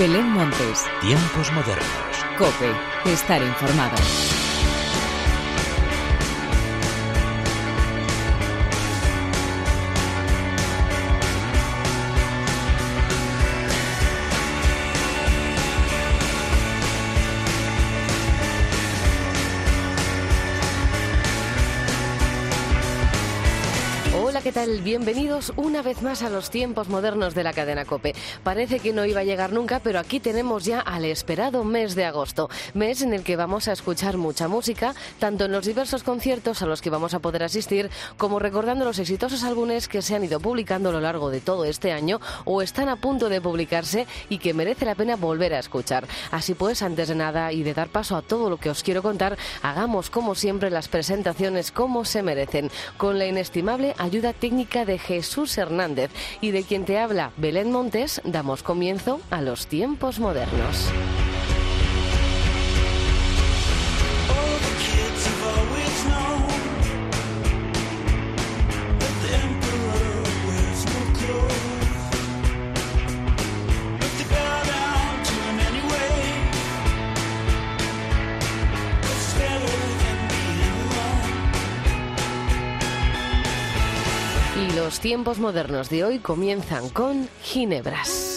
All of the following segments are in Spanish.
Belén Montes. Tiempos modernos. Cope. Estar informado. ¿qué tal? Bienvenidos una vez más a los tiempos modernos de la cadena Cope. Parece que no iba a llegar nunca, pero aquí tenemos ya al esperado mes de agosto, mes en el que vamos a escuchar mucha música, tanto en los diversos conciertos a los que vamos a poder asistir, como recordando los exitosos álbumes que se han ido publicando a lo largo de todo este año o están a punto de publicarse y que merece la pena volver a escuchar. Así pues, antes de nada y de dar paso a todo lo que os quiero contar, hagamos como siempre las presentaciones como se merecen, con la inestimable ayuda técnica de Jesús Hernández y de quien te habla Belén Montes, damos comienzo a los tiempos modernos. Tiempos modernos de hoy comienzan con Ginebras.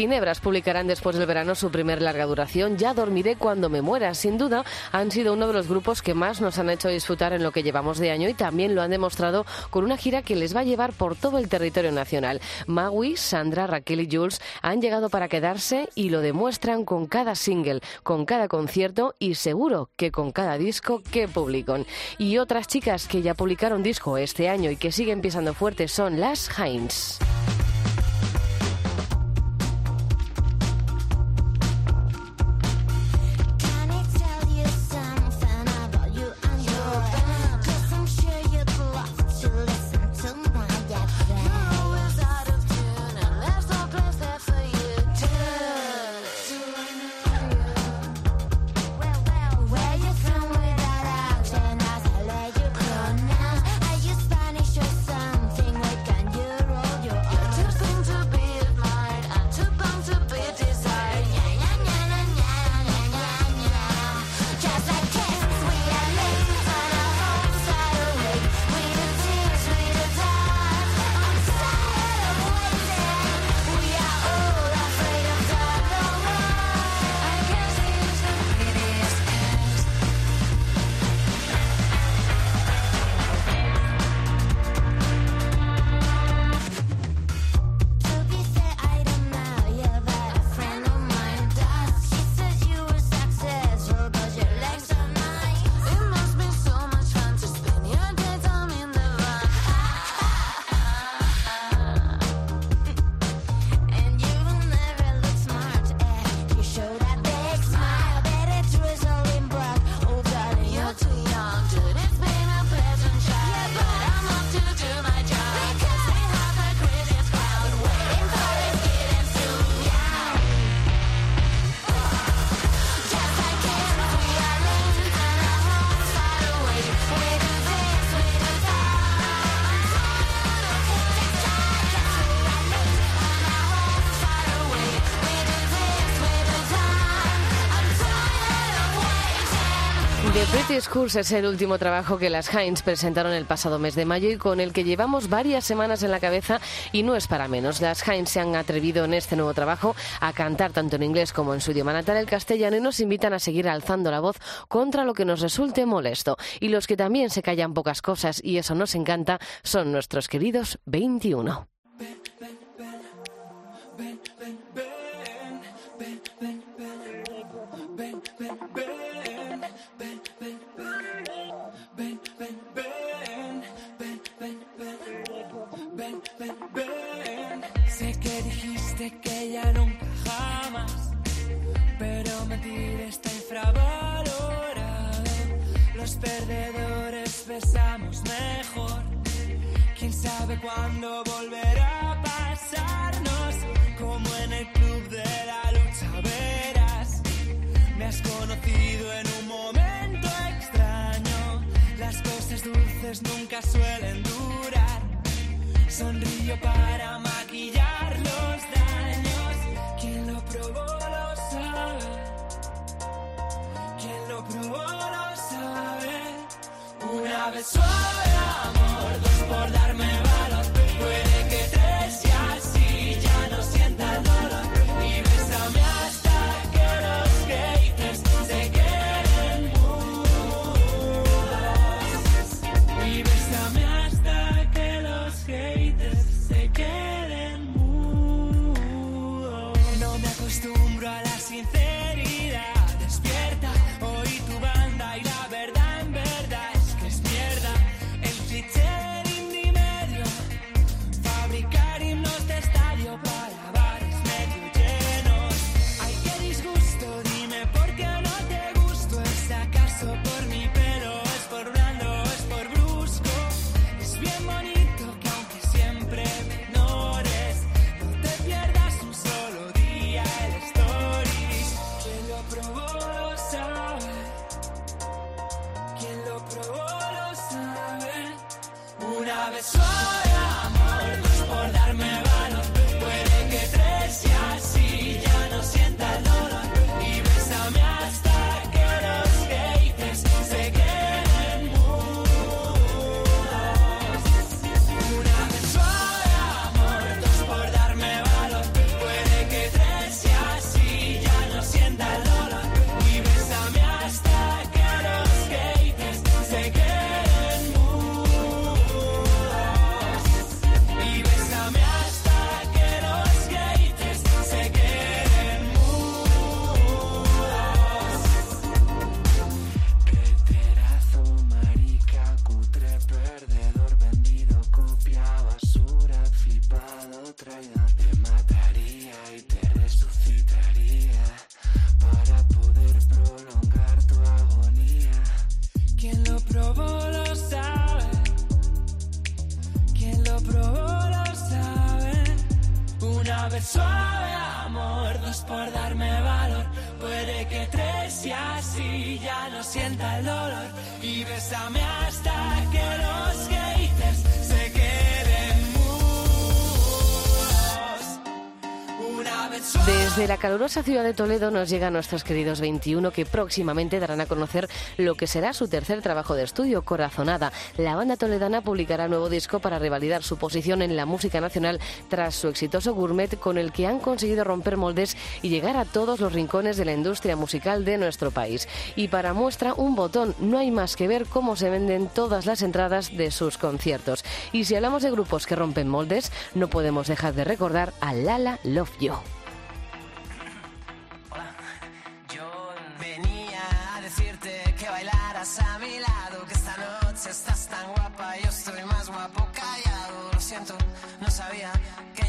Ginebras publicarán después del verano su primer larga duración, Ya dormiré cuando me muera. Sin duda, han sido uno de los grupos que más nos han hecho disfrutar en lo que llevamos de año y también lo han demostrado con una gira que les va a llevar por todo el territorio nacional. Maui, Sandra, Raquel y Jules han llegado para quedarse y lo demuestran con cada single, con cada concierto y seguro que con cada disco que publican. Y otras chicas que ya publicaron disco este año y que siguen pisando fuerte son las Heinz. Curse es el último trabajo que las Heinz presentaron el pasado mes de mayo y con el que llevamos varias semanas en la cabeza y no es para menos. Las Heinz se han atrevido en este nuevo trabajo a cantar tanto en inglés como en su idioma natal el castellano y nos invitan a seguir alzando la voz contra lo que nos resulte molesto. Y los que también se callan pocas cosas y eso nos encanta son nuestros queridos 21. Sé que dijiste que ya nunca jamás, pero mentir está infravalorado. Los perdedores besamos mejor. Quién sabe cuándo volverá a pasarnos, como en el club de la lucha verás. Me has conocido en un momento extraño. Las cosas dulces nunca suelen durar. Sonrío para maquillar los daños. Quien lo probó lo sabe. Quien lo probó lo sabe. Una vez suave amor, dos por darme probó lo sabe. Quien lo probó lo sabe. Una vez suave amor, por darme bésame Desde la calurosa ciudad de Toledo nos llegan nuestros queridos 21 que próximamente darán a conocer lo que será su tercer trabajo de estudio, Corazonada. La banda toledana publicará nuevo disco para revalidar su posición en la música nacional tras su exitoso gourmet con el que han conseguido romper moldes y llegar a todos los rincones de la industria musical de nuestro país. Y para muestra un botón, no hay más que ver cómo se venden todas las entradas de sus conciertos. Y si hablamos de grupos que rompen moldes, no podemos dejar de recordar a Lala Love You. Bailaras a mi lado, que esta noche estás tan guapa, yo estoy más guapo callado. Lo siento, no sabía que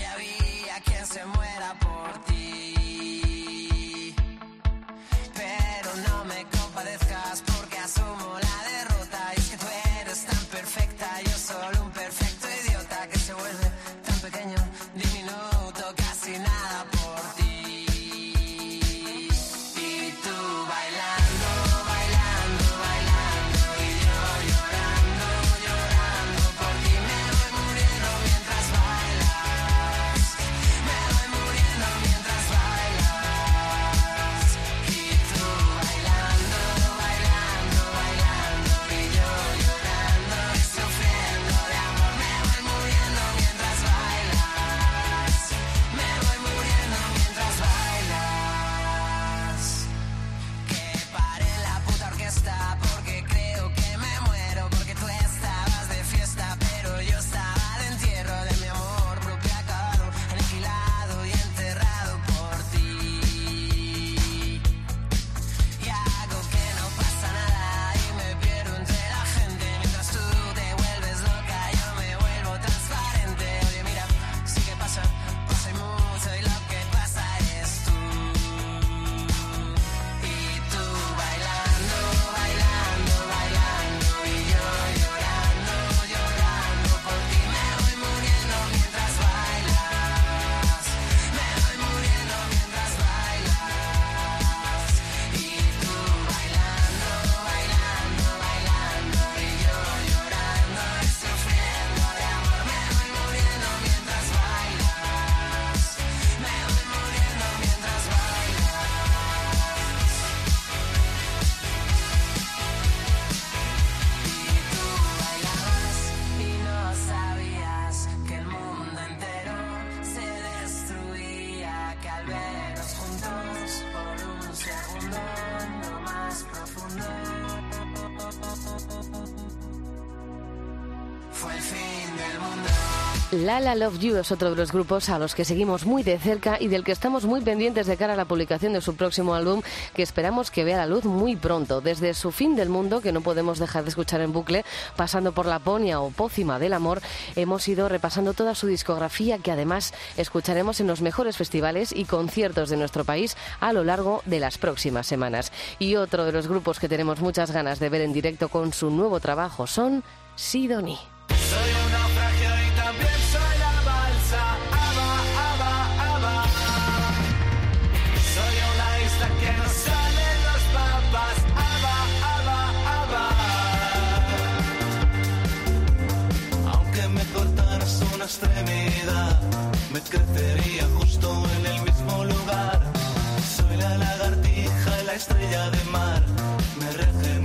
Lala Love You es otro de los grupos a los que seguimos muy de cerca y del que estamos muy pendientes de cara a la publicación de su próximo álbum que esperamos que vea la luz muy pronto. Desde su fin del mundo, que no podemos dejar de escuchar en bucle, pasando por Laponia o Pócima del Amor, hemos ido repasando toda su discografía que además escucharemos en los mejores festivales y conciertos de nuestro país a lo largo de las próximas semanas. Y otro de los grupos que tenemos muchas ganas de ver en directo con su nuevo trabajo son Sidonie. Soy un me crecería justo en el mismo lugar. Soy la lagartija la estrella de mar. Me regenero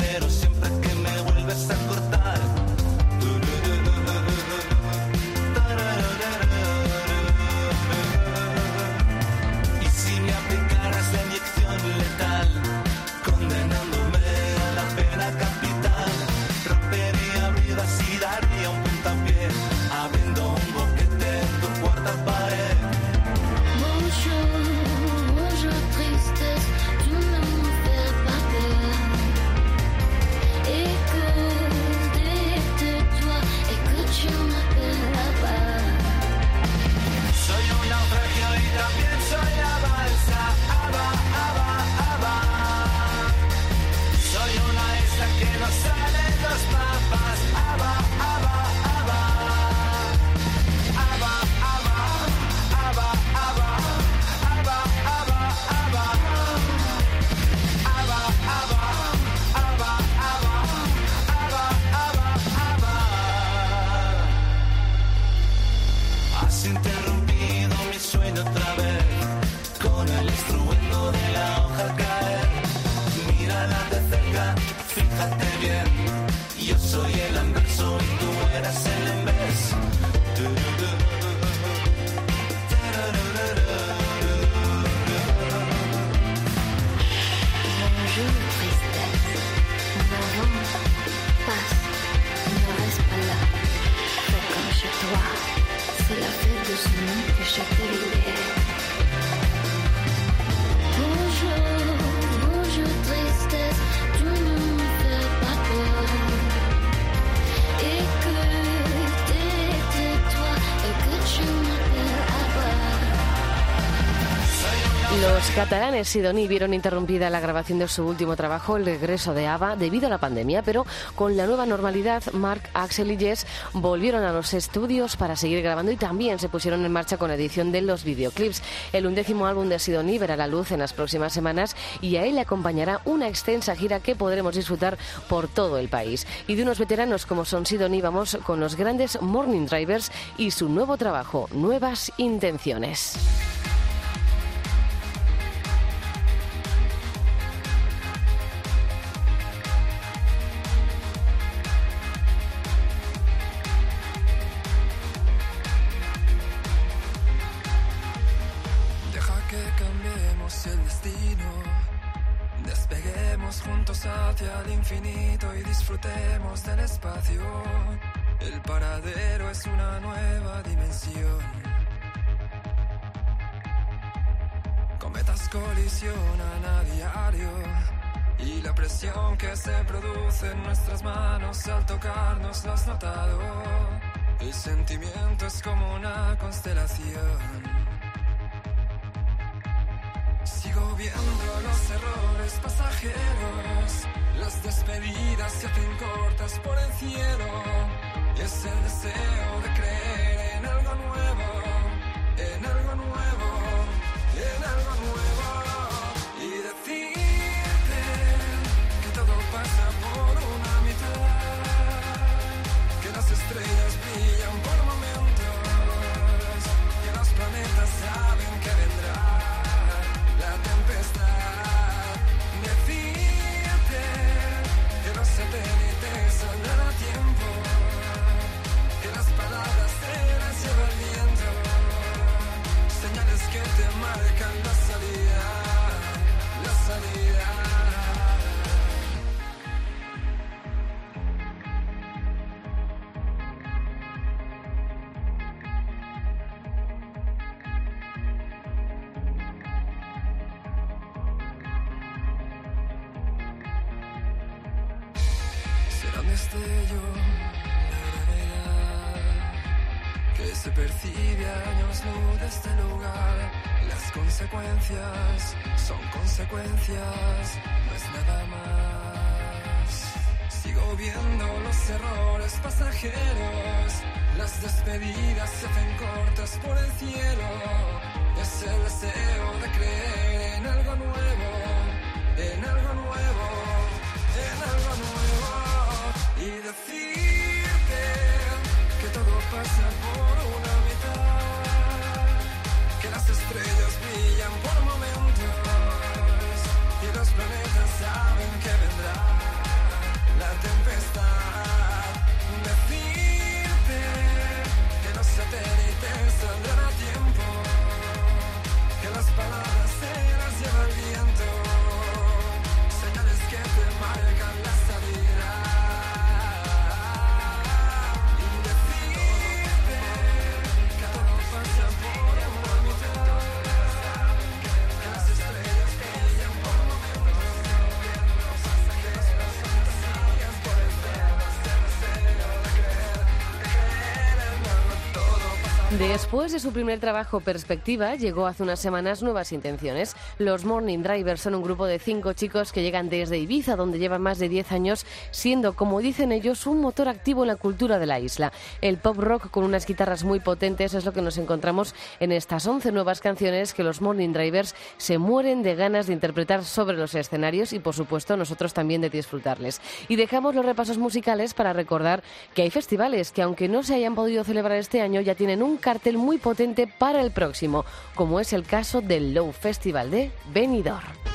Los catalanes Sidoní vieron interrumpida la grabación de su último trabajo, el regreso de ABBA, debido a la pandemia, pero con la nueva normalidad, Mark, Axel y Jess volvieron a los estudios para seguir grabando y también se pusieron en marcha con la edición de los videoclips. El undécimo álbum de Sidoní verá la luz en las próximas semanas y a él le acompañará una extensa gira que podremos disfrutar por todo el país. Y de unos veteranos como son Sidoní, vamos con los grandes Morning Drivers y su nuevo trabajo, Nuevas Intenciones. Disfrutemos del espacio. El paradero es una nueva dimensión. Cometas colisionan a diario y la presión que se produce en nuestras manos al tocarnos lo has notado. El sentimiento es como una constelación. Sigo viendo los errores pasajeros, las despedidas se hacen cortas por el cielo. Es el deseo de creer en algo nuevo, en algo nuevo, en algo nuevo. Y decirte que todo pasa por una mitad, que las estrellas brillan por momentos, que los planetas destello de que se percibe años luz de este lugar. Las consecuencias son consecuencias, no es nada más. Sigo viendo los errores pasajeros, las despedidas se hacen cortas por el cielo. Es el deseo de creer en algo nuevo, pasa por una mitad, que las estrellas brillan por momentos y los planetas saben que Después de su primer trabajo Perspectiva, llegó hace unas semanas Nuevas Intenciones. Los Morning Drivers son un grupo de cinco chicos que llegan desde Ibiza, donde llevan más de 10 años, siendo, como dicen ellos, un motor activo en la cultura de la isla. El pop rock con unas guitarras muy potentes es lo que nos encontramos en estas 11 nuevas canciones que los Morning Drivers se mueren de ganas de interpretar sobre los escenarios y, por supuesto, nosotros también de disfrutarles. Y dejamos los repasos musicales para recordar que hay festivales que, aunque no se hayan podido celebrar este año, ya tienen un cartel muy potente para el próximo, como es el caso del Low Festival de Benidorm.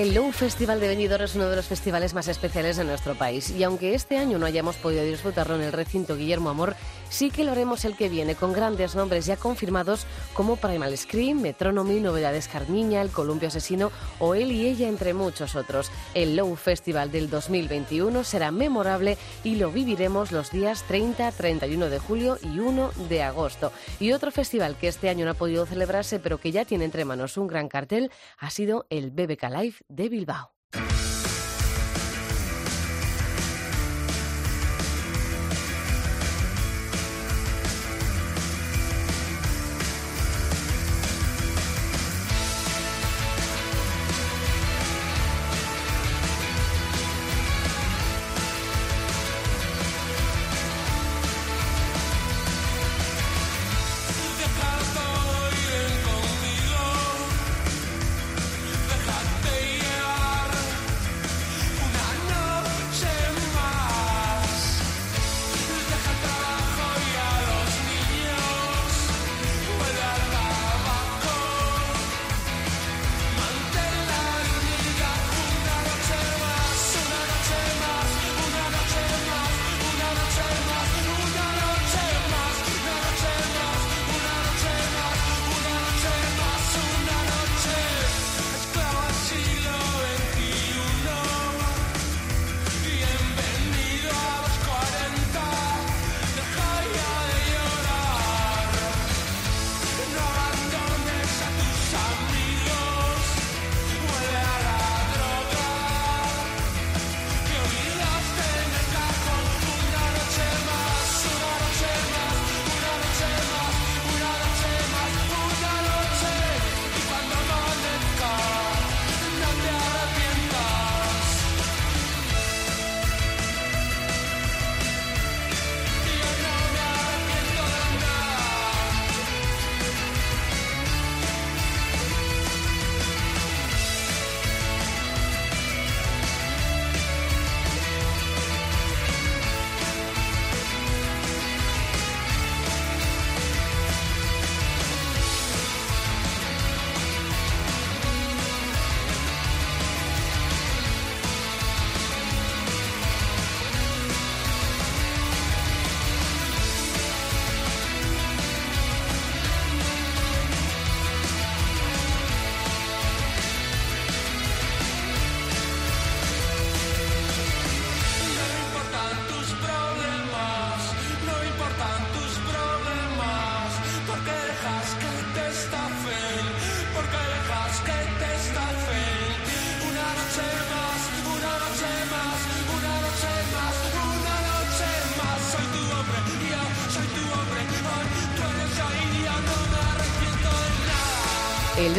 El Low Festival de Benidorm es uno de los festivales más especiales de nuestro país. Y aunque este año no hayamos podido disfrutarlo en el recinto Guillermo Amor, sí que lo haremos el que viene con grandes nombres ya confirmados como Primal Scream, Metronomy, Novedades Carmiña, El Columpio Asesino o Él y Ella entre muchos otros. El Low Festival del 2021 será memorable y lo viviremos los días 30, 31 de julio y 1 de agosto. Y otro festival que este año no ha podido celebrarse pero que ya tiene entre manos un gran cartel ha sido el BBK Live de Bilbao.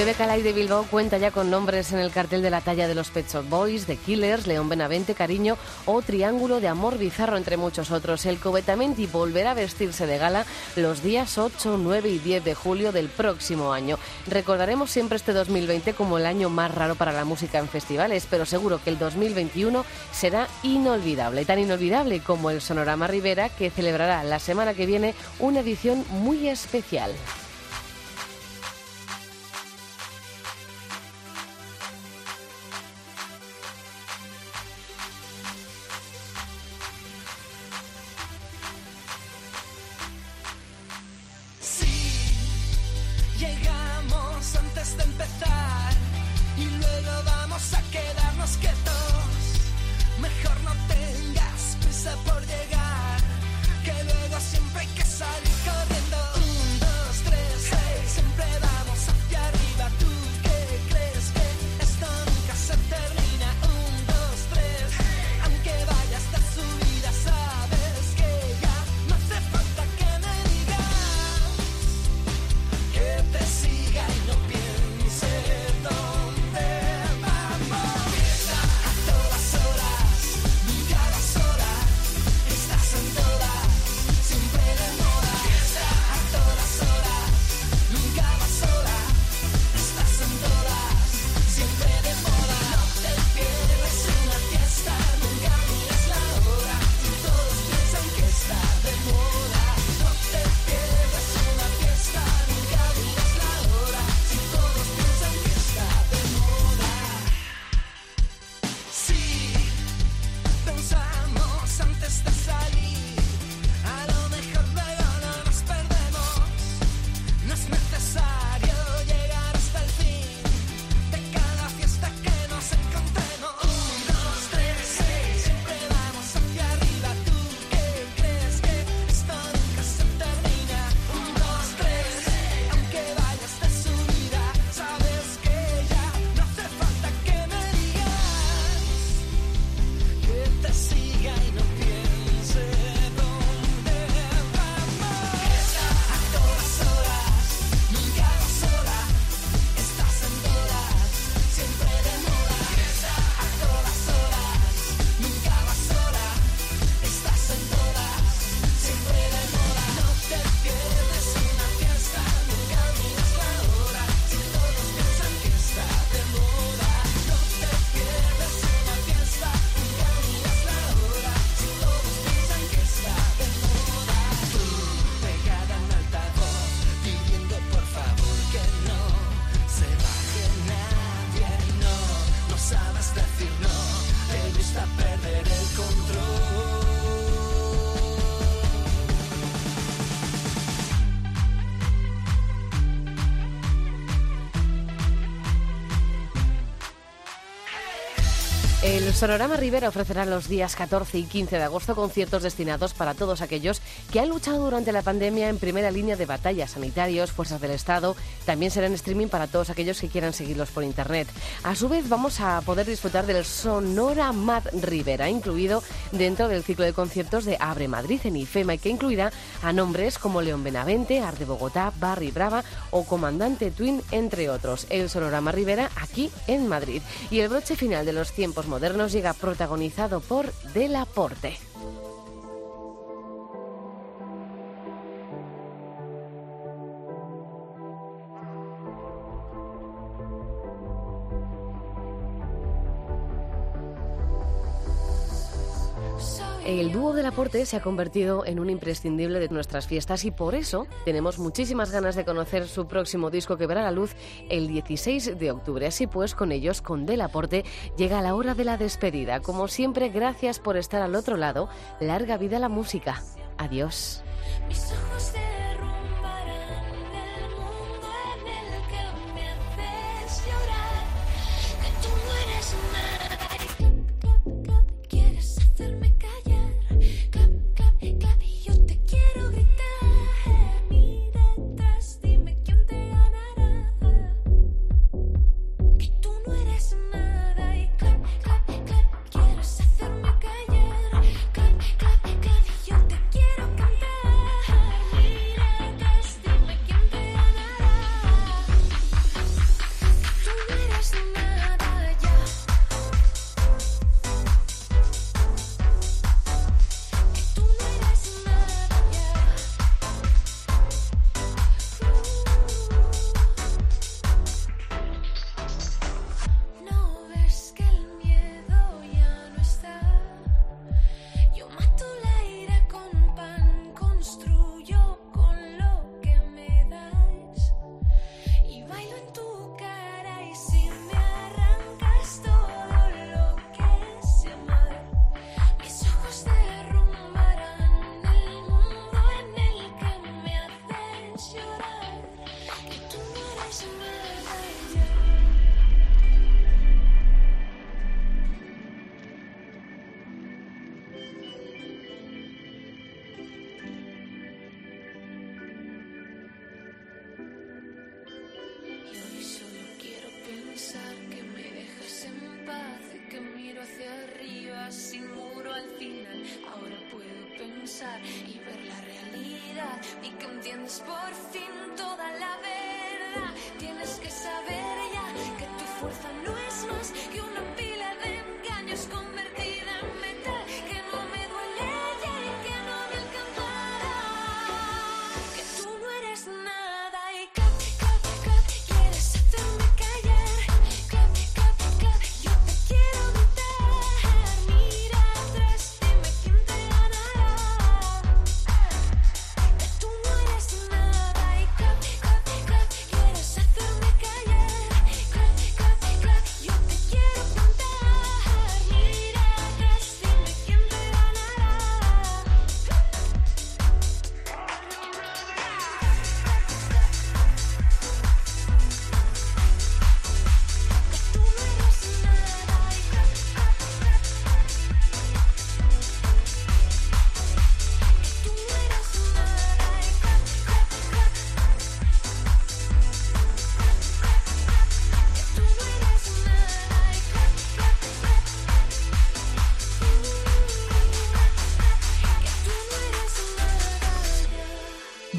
Bebe Calais de Bilbao cuenta ya con nombres en el cartel de la talla de los Pet Shop Boys, The Killers, León Benavente, Cariño o Triángulo de Amor Bizarro, entre muchos otros. El Cobetamenti volverá a vestirse de gala los días 8, 9 y 10 de julio del próximo año. Recordaremos siempre este 2020 como el año más raro para la música en festivales, pero seguro que el 2021 será inolvidable, tan inolvidable como el Sonorama Rivera, que celebrará la semana que viene una edición muy especial. Sonorama Rivera ofrecerá los días 14 y 15 de agosto conciertos destinados para todos aquellos que han luchado durante la pandemia en primera línea de batalla, sanitarios, fuerzas del Estado. También será en streaming para todos aquellos que quieran seguirlos por internet. A su vez, vamos a poder disfrutar del Sonora Mad Rivera, incluido dentro del ciclo de conciertos de Abre Madrid en IFEMA y que incluirá a nombres como León Benavente, Arde Bogotá, Barry Brava o Comandante Twin, entre otros. El Sonorama Rivera aquí en Madrid. Y el broche final de los tiempos modernos llega protagonizado por Delaporte. El dúo del aporte se ha convertido en un imprescindible de nuestras fiestas y por eso tenemos muchísimas ganas de conocer su próximo disco que verá la luz el 16 de octubre. Así pues, con ellos, con Del Aporte, llega la hora de la despedida. Como siempre, gracias por estar al otro lado. Larga vida la música. Adiós.